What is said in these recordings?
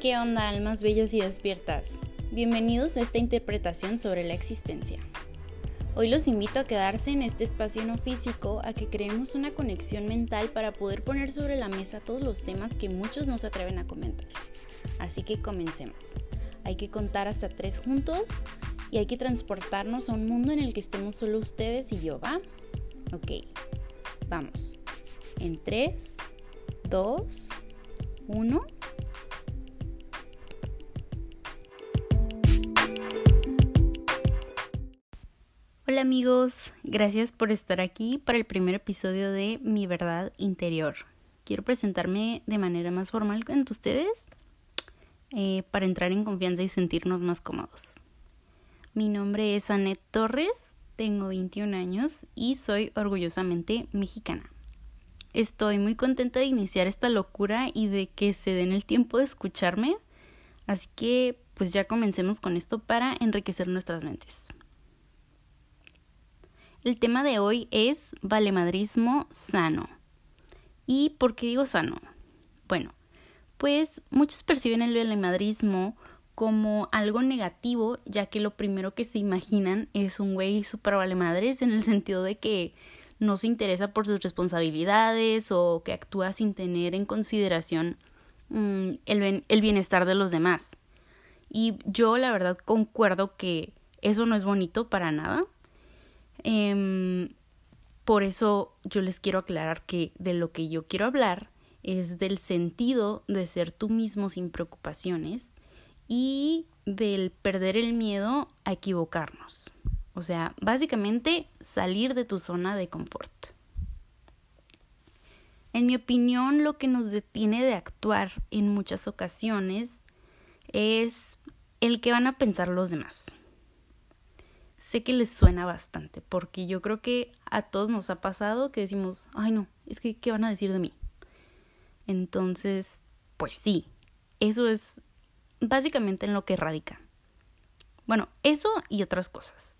¿Qué onda, almas bellas y despiertas? Bienvenidos a esta interpretación sobre la existencia. Hoy los invito a quedarse en este espacio no físico, a que creemos una conexión mental para poder poner sobre la mesa todos los temas que muchos no se atreven a comentar. Así que comencemos. Hay que contar hasta tres juntos y hay que transportarnos a un mundo en el que estemos solo ustedes y yo, ¿va? Ok, vamos. En 3, 2, 1. Hola amigos, gracias por estar aquí para el primer episodio de Mi Verdad Interior. Quiero presentarme de manera más formal con ustedes eh, para entrar en confianza y sentirnos más cómodos. Mi nombre es Anet Torres, tengo 21 años y soy orgullosamente mexicana. Estoy muy contenta de iniciar esta locura y de que se den el tiempo de escucharme, así que pues ya comencemos con esto para enriquecer nuestras mentes. El tema de hoy es valemadrismo sano. ¿Y por qué digo sano? Bueno, pues muchos perciben el valemadrismo como algo negativo, ya que lo primero que se imaginan es un güey super valemadres en el sentido de que no se interesa por sus responsabilidades o que actúa sin tener en consideración mm, el bienestar de los demás. Y yo la verdad concuerdo que eso no es bonito para nada. Eh, por eso yo les quiero aclarar que de lo que yo quiero hablar es del sentido de ser tú mismo sin preocupaciones y del perder el miedo a equivocarnos. O sea, básicamente salir de tu zona de confort. En mi opinión, lo que nos detiene de actuar en muchas ocasiones es el que van a pensar los demás sé que les suena bastante, porque yo creo que a todos nos ha pasado que decimos, ay no, es que, ¿qué van a decir de mí? Entonces, pues sí, eso es básicamente en lo que radica. Bueno, eso y otras cosas.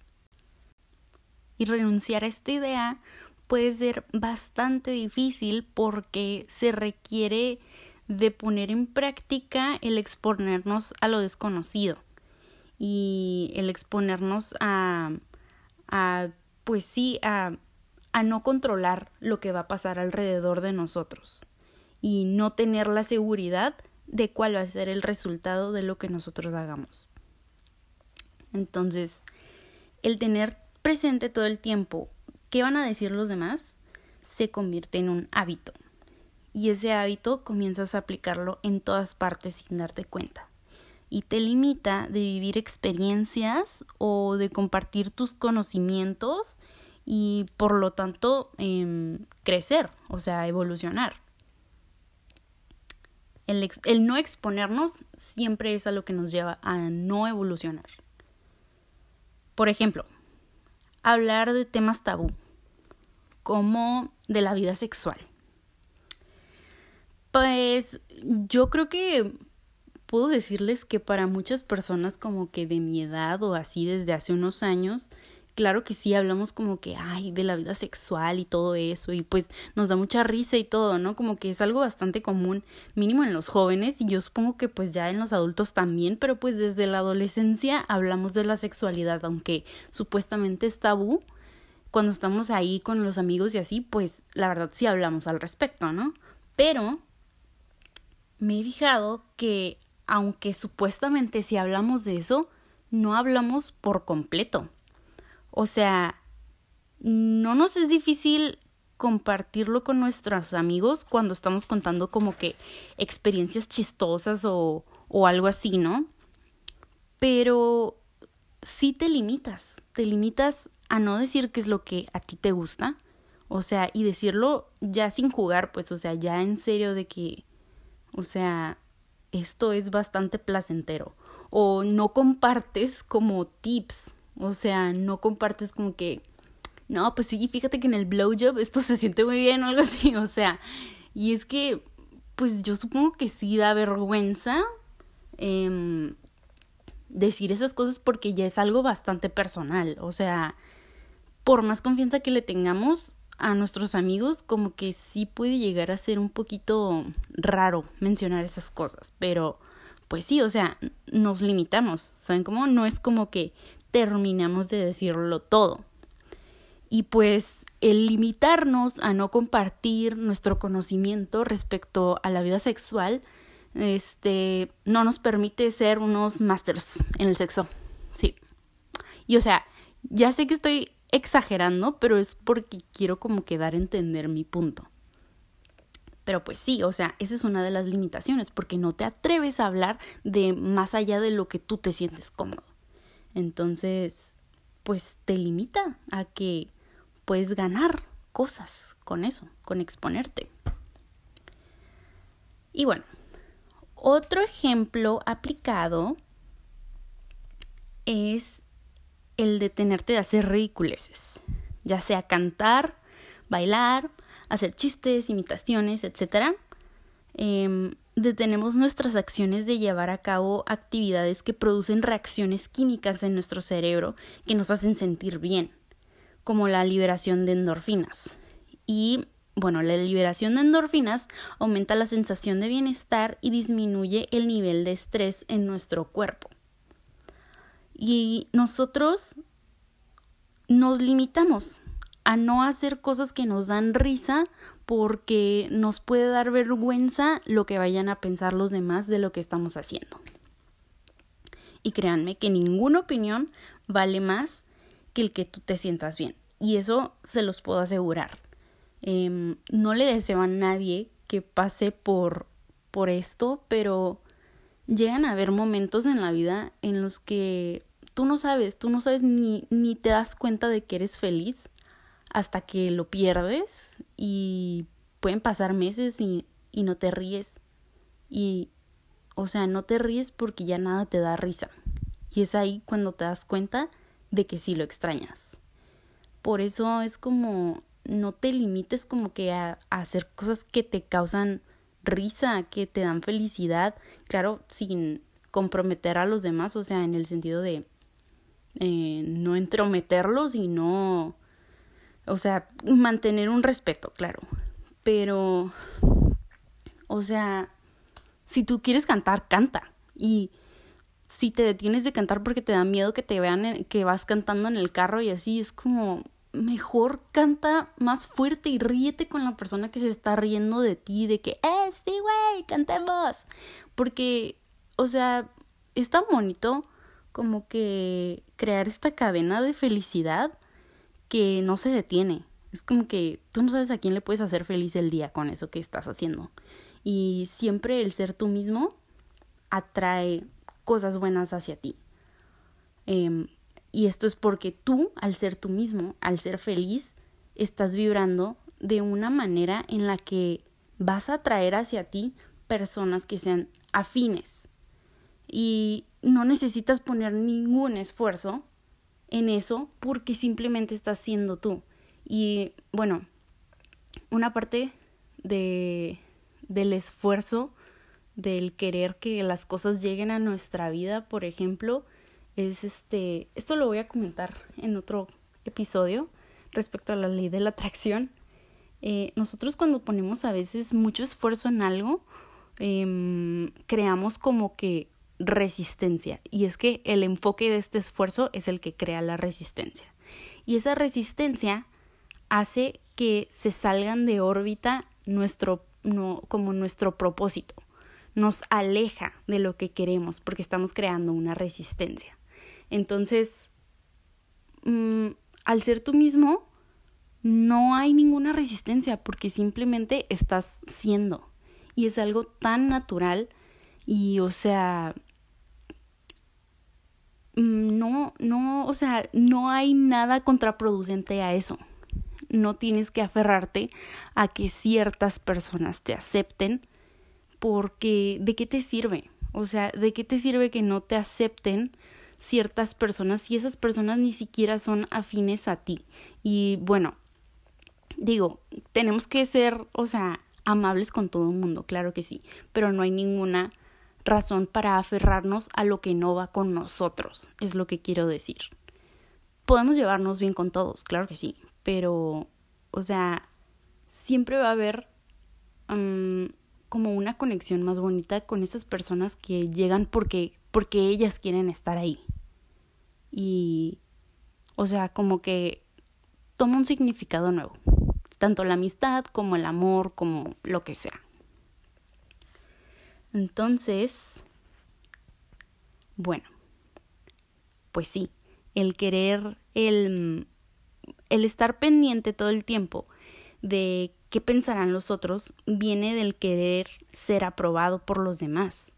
Y renunciar a esta idea puede ser bastante difícil porque se requiere de poner en práctica el exponernos a lo desconocido y el exponernos a, a pues sí, a, a no controlar lo que va a pasar alrededor de nosotros y no tener la seguridad de cuál va a ser el resultado de lo que nosotros hagamos. Entonces, el tener presente todo el tiempo qué van a decir los demás se convierte en un hábito. Y ese hábito comienzas a aplicarlo en todas partes sin darte cuenta y te limita de vivir experiencias o de compartir tus conocimientos y por lo tanto em, crecer, o sea, evolucionar. El, el no exponernos siempre es a lo que nos lleva a no evolucionar. Por ejemplo, hablar de temas tabú, como de la vida sexual. Pues yo creo que puedo decirles que para muchas personas como que de mi edad o así desde hace unos años, claro que sí hablamos como que, ay, de la vida sexual y todo eso, y pues nos da mucha risa y todo, ¿no? Como que es algo bastante común, mínimo en los jóvenes, y yo supongo que pues ya en los adultos también, pero pues desde la adolescencia hablamos de la sexualidad, aunque supuestamente es tabú, cuando estamos ahí con los amigos y así, pues la verdad sí hablamos al respecto, ¿no? Pero me he fijado que aunque supuestamente si hablamos de eso, no hablamos por completo. O sea, no nos es difícil compartirlo con nuestros amigos cuando estamos contando como que experiencias chistosas o, o algo así, ¿no? Pero sí te limitas, te limitas a no decir qué es lo que a ti te gusta, o sea, y decirlo ya sin jugar, pues, o sea, ya en serio de que, o sea, esto es bastante placentero. O no compartes como tips. O sea, no compartes como que, no, pues sí, fíjate que en el blowjob esto se siente muy bien o algo así. O sea, y es que, pues yo supongo que sí da vergüenza eh, decir esas cosas porque ya es algo bastante personal. O sea, por más confianza que le tengamos, a nuestros amigos como que sí puede llegar a ser un poquito raro mencionar esas cosas, pero pues sí, o sea, nos limitamos, ¿saben cómo? No es como que terminamos de decirlo todo. Y pues el limitarnos a no compartir nuestro conocimiento respecto a la vida sexual, este, no nos permite ser unos masters en el sexo. Sí. Y o sea, ya sé que estoy exagerando, pero es porque quiero como que dar a entender mi punto. Pero pues sí, o sea, esa es una de las limitaciones, porque no te atreves a hablar de más allá de lo que tú te sientes cómodo. Entonces, pues te limita a que puedes ganar cosas con eso, con exponerte. Y bueno, otro ejemplo aplicado es el de tenerte de hacer ridiculeces, ya sea cantar, bailar, hacer chistes, imitaciones, etc. Em, detenemos nuestras acciones de llevar a cabo actividades que producen reacciones químicas en nuestro cerebro que nos hacen sentir bien, como la liberación de endorfinas. Y bueno, la liberación de endorfinas aumenta la sensación de bienestar y disminuye el nivel de estrés en nuestro cuerpo. Y nosotros nos limitamos a no hacer cosas que nos dan risa porque nos puede dar vergüenza lo que vayan a pensar los demás de lo que estamos haciendo. Y créanme que ninguna opinión vale más que el que tú te sientas bien. Y eso se los puedo asegurar. Em, no le deseo a nadie que pase por, por esto, pero llegan a haber momentos en la vida en los que tú no sabes, tú no sabes ni, ni te das cuenta de que eres feliz hasta que lo pierdes y pueden pasar meses y, y no te ríes. Y, o sea, no te ríes porque ya nada te da risa. Y es ahí cuando te das cuenta de que sí lo extrañas. Por eso es como no te limites como que a, hacer cosas que te causan risa, que te dan felicidad, claro, sin comprometer a los demás, o sea, en el sentido de eh, no entrometerlos y no, o sea, mantener un respeto, claro. Pero, o sea, si tú quieres cantar, canta. Y si te detienes de cantar porque te da miedo que te vean que vas cantando en el carro y así, es como, mejor canta más fuerte y ríete con la persona que se está riendo de ti, de que, eh, sí, güey, cantemos. Porque, o sea, es tan bonito como que crear esta cadena de felicidad que no se detiene. Es como que tú no sabes a quién le puedes hacer feliz el día con eso que estás haciendo. Y siempre el ser tú mismo atrae cosas buenas hacia ti. Eh, y esto es porque tú, al ser tú mismo, al ser feliz, estás vibrando de una manera en la que vas a atraer hacia ti personas que sean afines. Y no necesitas poner ningún esfuerzo en eso porque simplemente estás siendo tú. Y bueno, una parte de, del esfuerzo, del querer que las cosas lleguen a nuestra vida, por ejemplo, es este, esto lo voy a comentar en otro episodio respecto a la ley de la atracción. Eh, nosotros cuando ponemos a veces mucho esfuerzo en algo, em, creamos como que resistencia. Y es que el enfoque de este esfuerzo es el que crea la resistencia. Y esa resistencia hace que se salgan de órbita nuestro, no, como nuestro propósito. Nos aleja de lo que queremos porque estamos creando una resistencia. Entonces, mm, al ser tú mismo, no hay ninguna resistencia porque simplemente estás siendo. Y es algo tan natural y, o sea, mm, no, no, o sea, no hay nada contraproducente a eso. No tienes que aferrarte a que ciertas personas te acepten porque ¿de qué te sirve? O sea, ¿de qué te sirve que no te acepten ciertas personas y esas personas ni siquiera son afines a ti. Y bueno, digo, tenemos que ser, o sea, amables con todo el mundo, claro que sí, pero no hay ninguna razón para aferrarnos a lo que no va con nosotros, es lo que quiero decir. Podemos llevarnos bien con todos, claro que sí, pero, o sea, siempre va a haber mm, como una conexión más bonita con esas personas que llegan porque, porque ellas quieren estar ahí. Y, o sea, como que toma un significado nuevo, tanto la amistad como el amor, como lo que sea. Entonces, bueno, pues sí, el querer, el, el estar pendiente todo el tiempo de qué pensarán los otros viene del querer ser aprobado por los demás.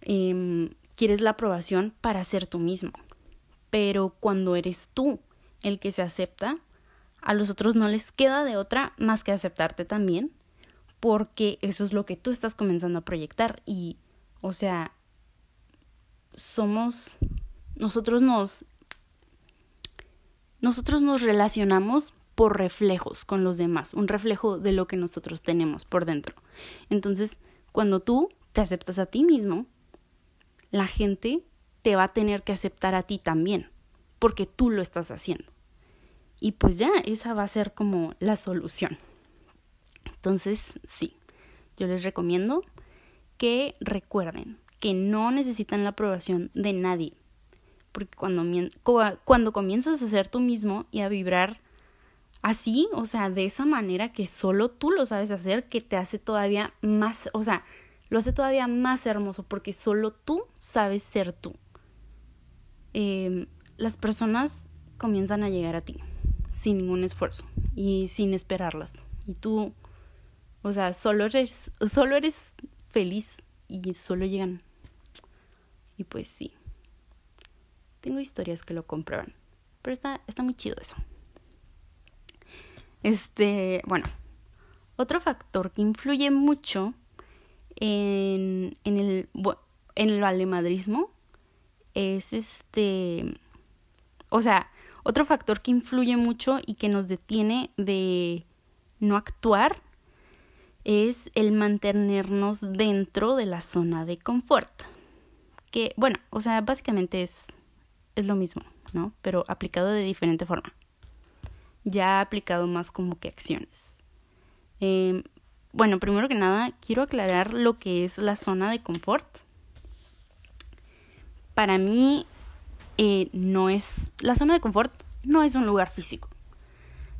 Em, quieres la aprobación para ser tú mismo, pero cuando eres tú el que se acepta, a los otros no les queda de otra más que aceptarte también, porque eso es lo que tú estás comenzando a proyectar y, o sea, somos, nosotros nos, nosotros nos relacionamos por reflejos con los demás, un reflejo de lo que nosotros tenemos por dentro. Entonces, cuando tú te aceptas a ti mismo, la gente te va a tener que aceptar a ti también, porque tú lo estás haciendo. Y pues ya, esa va a ser como la solución. Entonces, sí, yo les recomiendo que recuerden que no necesitan la aprobación de nadie. Porque cuando, cuando comienzas a ser tú mismo y a vibrar así, o sea, de esa manera que solo tú lo sabes hacer, que te hace todavía más, o sea, lo hace todavía más hermoso porque solo tú sabes ser tú. Em, las personas comienzan a llegar a ti sin ningún esfuerzo y sin esperarlas. Y tú, o sea, solo eres, solo eres feliz y solo llegan. Y pues sí. Tengo historias que lo comprueban. Pero está, está muy chido eso. Este, bueno, otro factor que influye mucho en, en, el, en el valemadrismo es este, o sea, otro factor que influye mucho y que nos detiene de no actuar es el mantenernos dentro de la zona de confort. Que, bueno, o sea, básicamente es, es lo mismo, ¿no? Pero aplicado de diferente forma ya aplicado más como que acciones. Em, bueno, primero que nada, quiero aclarar lo que es la zona de confort. Para mí, eh, no es. La zona de confort no es un lugar físico.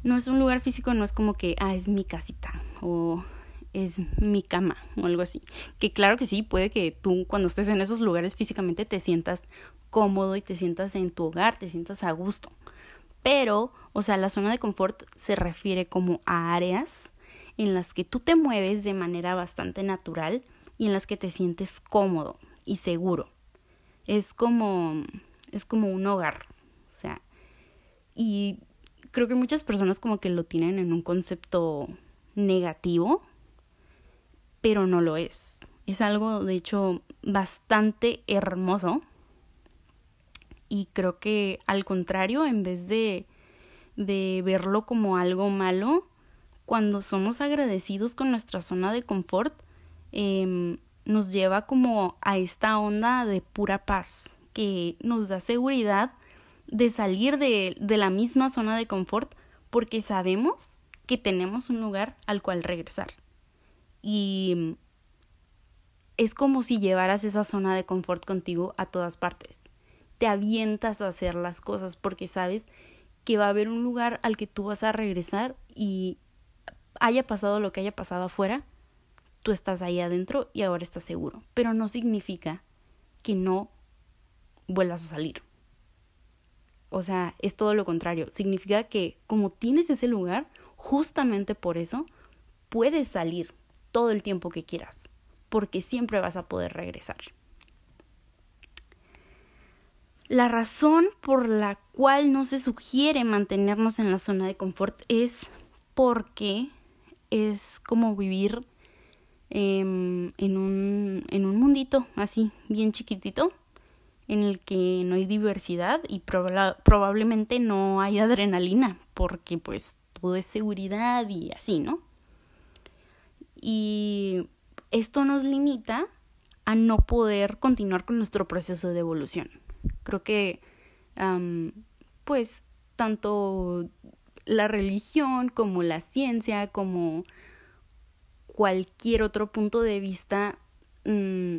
No es un lugar físico, no es como que, ah, es mi casita o es mi cama o algo así. Que claro que sí, puede que tú cuando estés en esos lugares físicamente te sientas cómodo y te sientas en tu hogar, te sientas a gusto. Pero, o sea, la zona de confort se refiere como a áreas en las que tú te mueves de manera bastante natural y en las que te sientes cómodo y seguro. Es como es como un hogar, o sea, y creo que muchas personas como que lo tienen en un concepto negativo, pero no lo es. Es algo de hecho bastante hermoso y creo que al contrario, en vez de, de verlo como algo malo, cuando somos agradecidos con nuestra zona de confort, eh, nos lleva como a esta onda de pura paz, que nos da seguridad de salir de, de la misma zona de confort porque sabemos que tenemos un lugar al cual regresar. Y es como si llevaras esa zona de confort contigo a todas partes te avientas a hacer las cosas porque sabes que va a haber un lugar al que tú vas a regresar y haya pasado lo que haya pasado afuera, tú estás ahí adentro y ahora estás seguro. Pero no significa que no vuelvas a salir. O sea, es todo lo contrario. Significa que como tienes ese lugar, justamente por eso puedes salir todo el tiempo que quieras, porque siempre vas a poder regresar. La razón por la cual no se sugiere mantenernos en la zona de confort es porque es como vivir em, en, un, en un mundito así, bien chiquitito, en el que no hay diversidad y probablemente no hay adrenalina, porque pues todo es seguridad y así, ¿no? Y esto nos limita a no poder continuar con nuestro proceso de evolución. Creo que, pues, tanto la religión como la ciencia, como cualquier otro punto de vista, mm,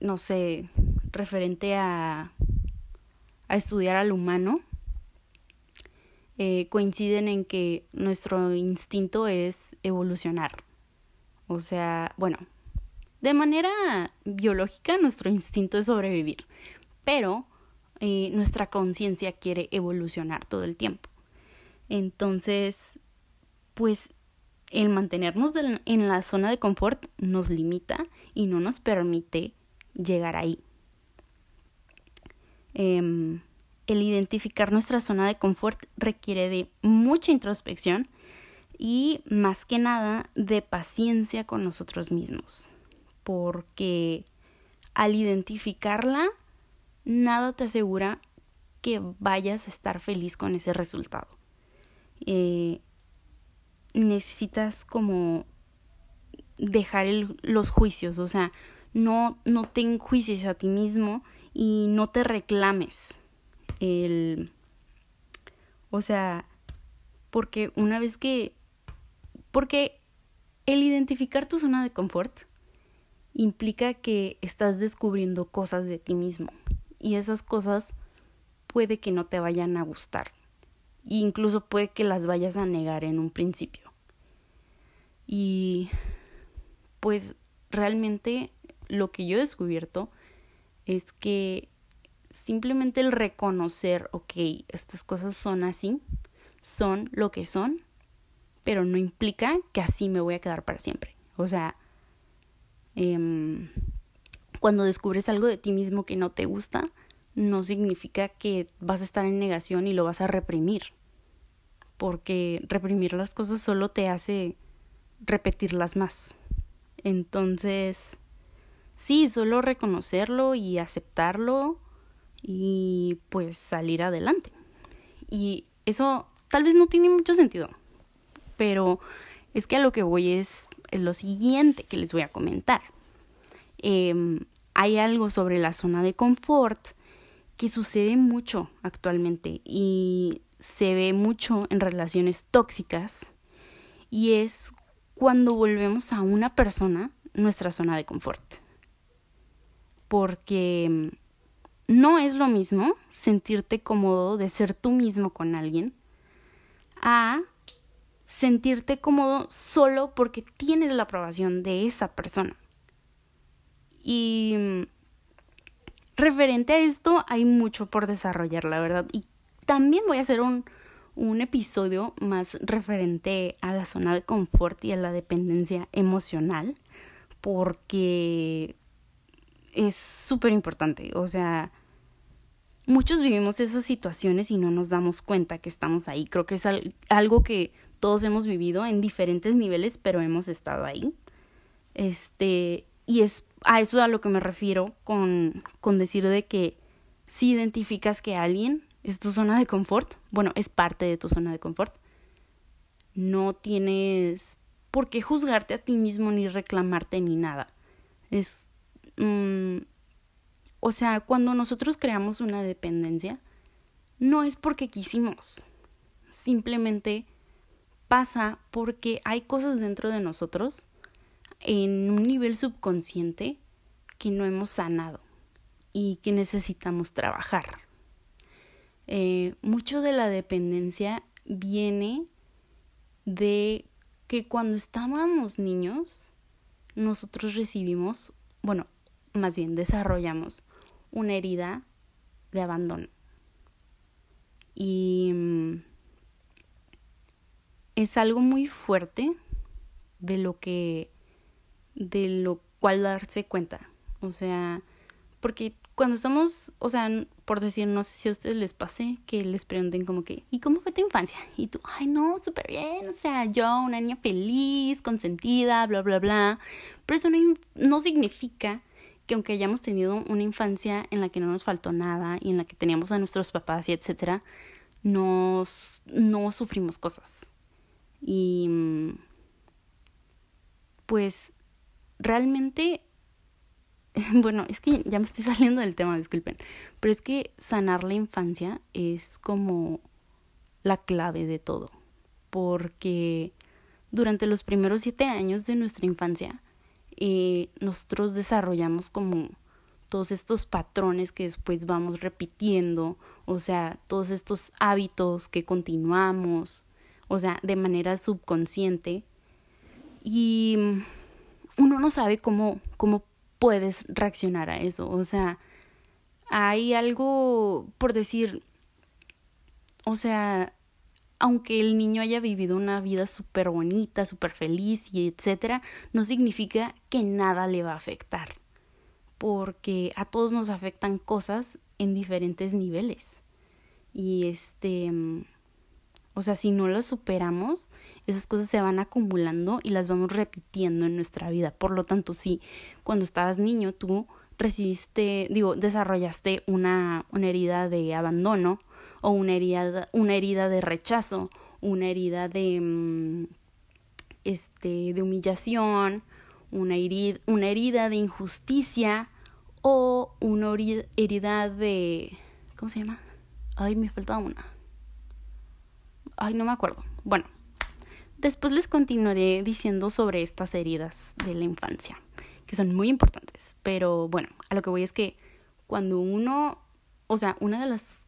no sé, referente a, a estudiar al humano, eh, coinciden en que nuestro instinto es evolucionar. O sea, bueno, de manera biológica nuestro instinto es sobrevivir, pero eh, nuestra conciencia quiere evolucionar todo el tiempo. Entonces, pues el mantenernos en la zona de confort nos limita y no nos permite llegar ahí. Em, el identificar nuestra zona de confort requiere de mucha introspección y más que nada de paciencia con nosotros mismos, porque al identificarla, nada te asegura que vayas a estar feliz con ese resultado. Eh, necesitas como dejar los juicios, o sea, no, no te enjuicies a ti mismo y no te reclames el o sea porque una vez que porque el identificar tu zona de confort implica que estás descubriendo cosas de ti mismo y esas cosas puede que no te vayan a gustar e incluso puede que las vayas a negar en un principio. Y pues realmente lo que yo he descubierto es que simplemente el reconocer, ok, estas cosas son así, son lo que son, pero no implica que así me voy a quedar para siempre. O sea, em, cuando descubres algo de ti mismo que no te gusta, no significa que vas a estar en negación y lo vas a reprimir. Porque reprimir las cosas solo te hace repetirlas más. Entonces, sí, solo reconocerlo y aceptarlo y pues salir adelante. Y eso tal vez no tiene mucho sentido, pero es que a lo que voy es, lo siguiente que les voy a comentar. Em, hay algo sobre la zona de confort que sucede mucho actualmente y se ve mucho en relaciones tóxicas y es cuando volvemos a una persona nuestra zona de confort. Porque no es lo mismo sentirte cómodo de ser tú mismo con alguien a sentirte cómodo solo porque tienes la aprobación de esa persona. Y referente a esto hay mucho por desarrollar, la verdad. Y también voy a hacer un, un episodio más referente a la zona de confort y a la dependencia emocional porque es súper importante. O sea, muchos vivimos esas situaciones y no nos damos cuenta que estamos ahí. Creo que es algo que todos hemos vivido en diferentes niveles, pero hemos estado ahí. Este, y es a eso a lo que me refiero con, con decir de que si identificas que alguien es tu zona de confort, bueno, es parte de tu zona de confort, no tienes por qué juzgarte a ti mismo ni reclamarte ni nada. Es Mm, o sea, cuando nosotros creamos una dependencia, no es porque quisimos, simplemente pasa porque hay cosas dentro de nosotros en un nivel subconsciente que no hemos sanado y que necesitamos trabajar. Eh, mucho de la dependencia viene de que cuando estábamos niños, nosotros recibimos, bueno, más bien desarrollamos una herida de abandono. Y mm, es algo muy fuerte de lo que, de lo cual darse cuenta. O sea, porque cuando estamos, o sea, por decir, no sé si a ustedes les pase que les pregunten como que, ¿y cómo fue tu infancia? Y tú, ay, no, súper bien, o sea, yo, una niña feliz, consentida, bla, bla, bla. Pero eso no, no significa que aunque hayamos tenido una infancia en la que no nos faltó nada y en la que teníamos a nuestros papás y etcétera, nos, no sufrimos cosas. Y pues realmente, bueno, es que ya me estoy saliendo del tema, disculpen, pero es que sanar la infancia es como la clave de todo, porque durante los primeros siete años de nuestra infancia, eh, nosotros desarrollamos como todos estos patrones que después vamos repitiendo, o sea, todos estos hábitos que continuamos, o sea, de manera subconsciente. Y uno no sabe cómo, cómo puedes reaccionar a eso. O sea, hay algo por decir, o sea, aunque el niño haya vivido una vida súper bonita, súper feliz y etcétera, no significa que nada le va a afectar. Porque a todos nos afectan cosas en diferentes niveles. Y este, o sea, si no lo superamos, esas cosas se van acumulando y las vamos repitiendo en nuestra vida. Por lo tanto, si cuando estabas niño tú recibiste, digo, desarrollaste una, una herida de abandono o una herida, una herida de rechazo, una herida de, mm, este, de humillación, una herida, una herida de injusticia o una herida de... ¿Cómo se llama? Ay, me falta una. Ay, no me acuerdo. Bueno, después les continuaré diciendo sobre estas heridas de la infancia que son muy importantes. Pero bueno, a lo que voy es que cuando uno, o sea, una de las,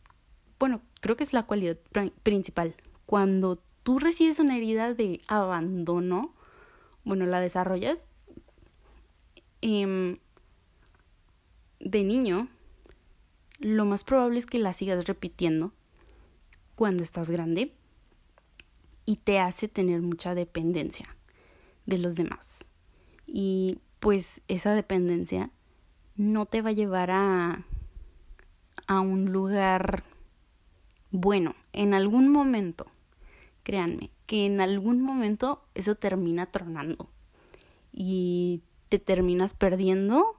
bueno, creo que es la cualidad principal, cuando tú recibes una herida de abandono, bueno, la desarrollas eh, de niño, lo más probable es que la sigas repitiendo cuando estás grande y te hace tener mucha dependencia de los demás. Y pues esa dependencia no te va a llevar a, a un lugar bueno. En algún momento, créanme, que en algún momento eso termina tronando y te terminas perdiendo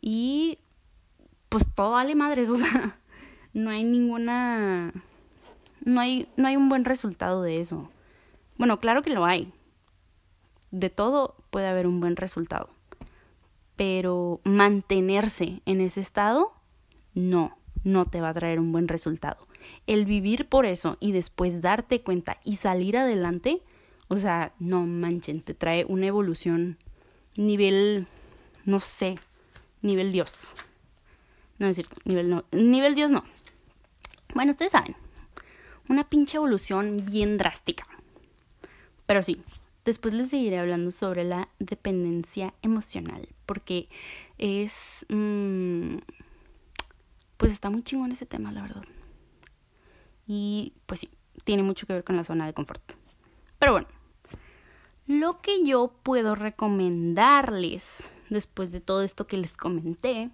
y pues todo vale madres, o sea, no hay ninguna no hay no hay un buen resultado de eso. Bueno, claro que lo hay, de todo puede haber un buen resultado. Pero mantenerse en ese estado, no, no te va a traer un buen resultado. El vivir por eso y después darte cuenta y salir adelante, o sea, no manchen, te trae una evolución nivel, no sé, nivel Dios. No es cierto, nivel no, nivel Dios no. Bueno, ustedes saben, una pinche evolución bien drástica. Pero sí, Después les seguiré hablando sobre la dependencia emocional, porque es... Mm, pues está muy chingón ese tema, la verdad. Y pues sí, tiene mucho que ver con la zona de confort. Pero bueno, lo que yo puedo recomendarles después de todo esto que les comenté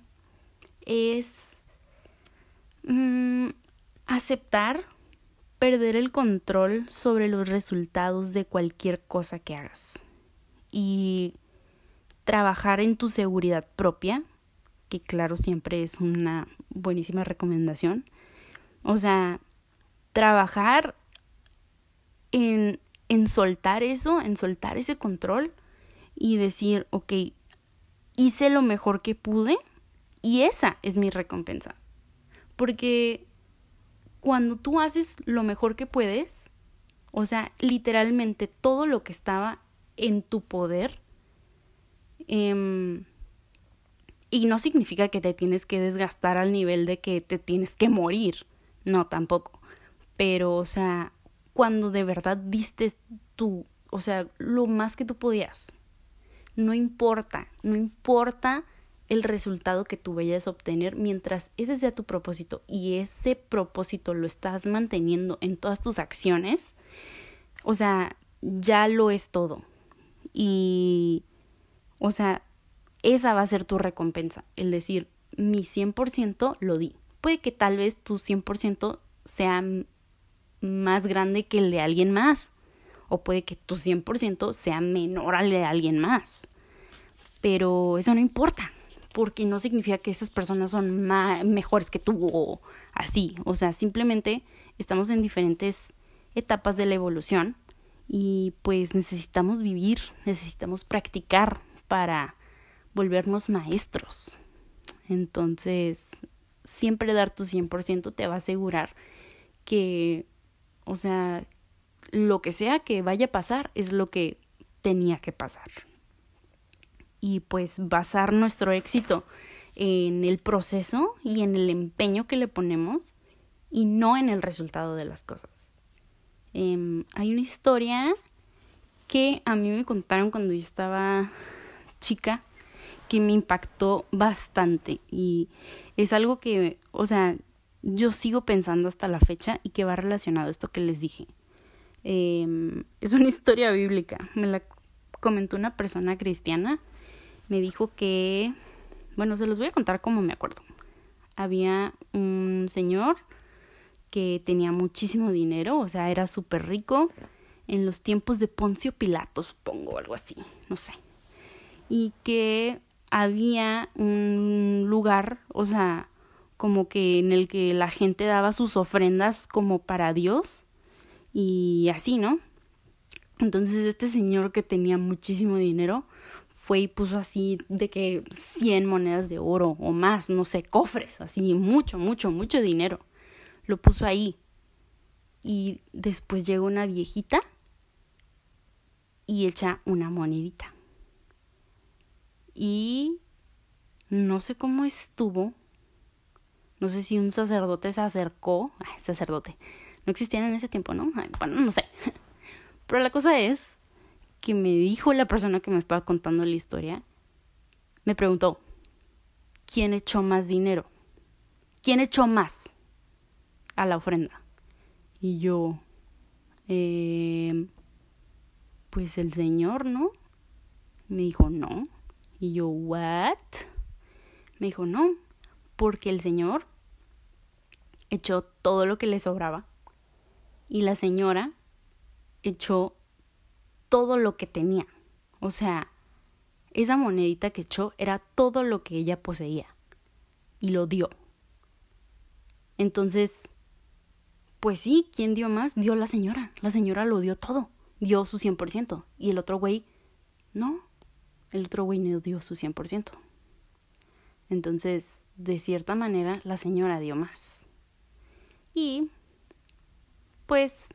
es mm, aceptar perder el control sobre los resultados de cualquier cosa que hagas y trabajar en tu seguridad propia, que claro siempre es una buenísima recomendación. O sea, trabajar en, en soltar eso, en soltar ese control y decir, ok, hice lo mejor que pude y esa es mi recompensa. Porque cuando tú haces lo mejor que puedes, o sea, literalmente todo lo que estaba en tu poder, em, y no significa que te tienes que desgastar al nivel de que te tienes que morir, no tampoco, pero, o sea, cuando de verdad diste tú, o sea, lo más que tú podías, no importa, no importa el resultado que tú vayas a obtener mientras ese sea tu propósito y ese propósito lo estás manteniendo en todas tus acciones, o sea, ya lo es todo. Y, o sea, esa va a ser tu recompensa, el decir, mi 100% lo di. Puede que tal vez tu 100% sea más grande que el de alguien más, o puede que tu 100% sea menor al de alguien más. Pero eso no importa, porque no significa que esas personas son mejores que tú o así. O sea, simplemente estamos en diferentes etapas de la evolución y pues necesitamos vivir, necesitamos practicar para volvernos maestros. Entonces, siempre dar tu 100% te va a asegurar que, o sea, lo que sea que vaya a pasar es lo que tenía que pasar. Y pues basar nuestro éxito en el proceso y en el empeño que le ponemos y no en el resultado de las cosas. Em, hay una historia que a mí me contaron cuando yo estaba chica que me impactó bastante y es algo que, o sea, yo sigo pensando hasta la fecha y que va relacionado esto que les dije. Em, es una historia bíblica, me la comentó una persona cristiana, me dijo que, bueno, se los voy a contar como me acuerdo. Había un señor que tenía muchísimo dinero, o sea, era súper rico, en los tiempos de Poncio Pilato, supongo, algo así, no sé. Y que había un lugar, o sea, como que en el que la gente daba sus ofrendas como para Dios y así, ¿no? Entonces este señor que tenía muchísimo dinero fue y puso así de que 100 monedas de oro o más, no sé, cofres, así mucho, mucho, mucho dinero. Lo puso ahí. Y después llegó una viejita y echa una monedita. Y no sé cómo estuvo. No sé si un sacerdote se acercó. Ay, sacerdote. No existían en ese tiempo, ¿no? bueno, no sé. Pero la cosa es que me dijo la persona que me estaba contando la historia. Me preguntó, ¿quién echó más dinero? ¿Quién echó más a la ofrenda? Y yo, eh, pues el Señor, ¿no? Me dijo, no. Y yo, ¿what? Me dijo, no, porque el Señor echó todo lo que le sobraba y la señora echó todo lo que tenía. O sea, esa monedita que echó era todo lo que ella poseía y lo dio. Entonces, pues sí, ¿quién dio más? Dio la señora. La señora lo dio todo dio su 100% y el otro güey no, el otro güey no dio su 100%. Entonces, de cierta manera, la señora dio más. Y, pues,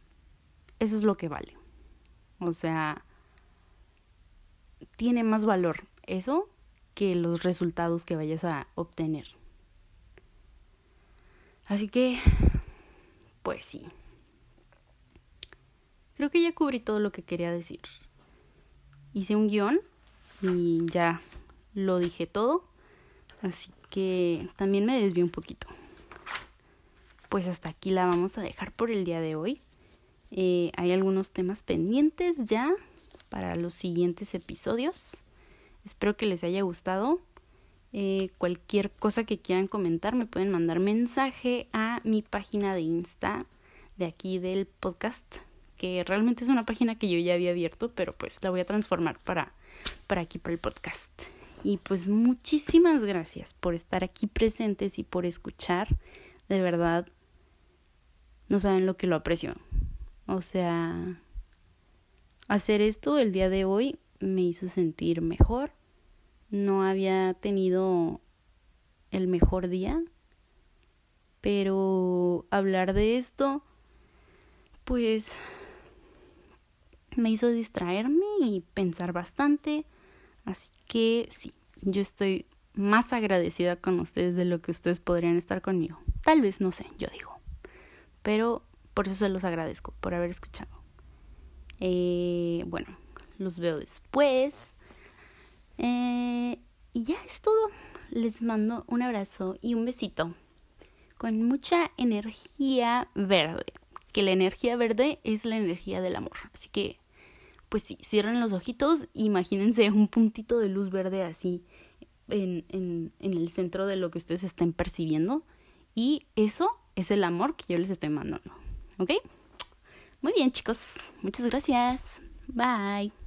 eso es lo que vale. O sea, tiene más valor eso que los resultados que vayas a obtener. Así que, pues sí. Creo que ya cubrí todo lo que quería decir. Hice un guion y ya lo dije todo. Así que también me desvié un poquito. Pues hasta aquí la vamos a dejar por el día de hoy. Eh, hay algunos temas pendientes ya para los siguientes episodios. Espero que les haya gustado. Eh, cualquier cosa que quieran comentar me pueden mandar mensaje a mi página de Insta de aquí del podcast que realmente es una página que yo ya había abierto, pero pues la voy a transformar para, para aquí, para el podcast. Y pues muchísimas gracias por estar aquí presentes y por escuchar. De verdad, no saben lo que lo aprecio. O sea, hacer esto el día de hoy me hizo sentir mejor. No había tenido el mejor día, pero hablar de esto, pues me hizo distraerme y pensar bastante. Así que sí, yo estoy más agradecida con ustedes de lo que ustedes podrían estar conmigo. Tal vez, no sé, yo digo. Pero por eso se los agradezco, por haber escuchado. Eh, bueno, los veo después. Eh, y ya es todo. Les mando un abrazo y un besito. Con mucha energía verde. Que la energía verde es la energía del amor. Así que pues sí, cierren los ojitos, imagínense un puntito de luz verde así en, en, en el centro de lo que ustedes estén percibiendo y eso es el amor que yo les estoy mandando, ¿ok? Muy bien chicos, muchas gracias, bye.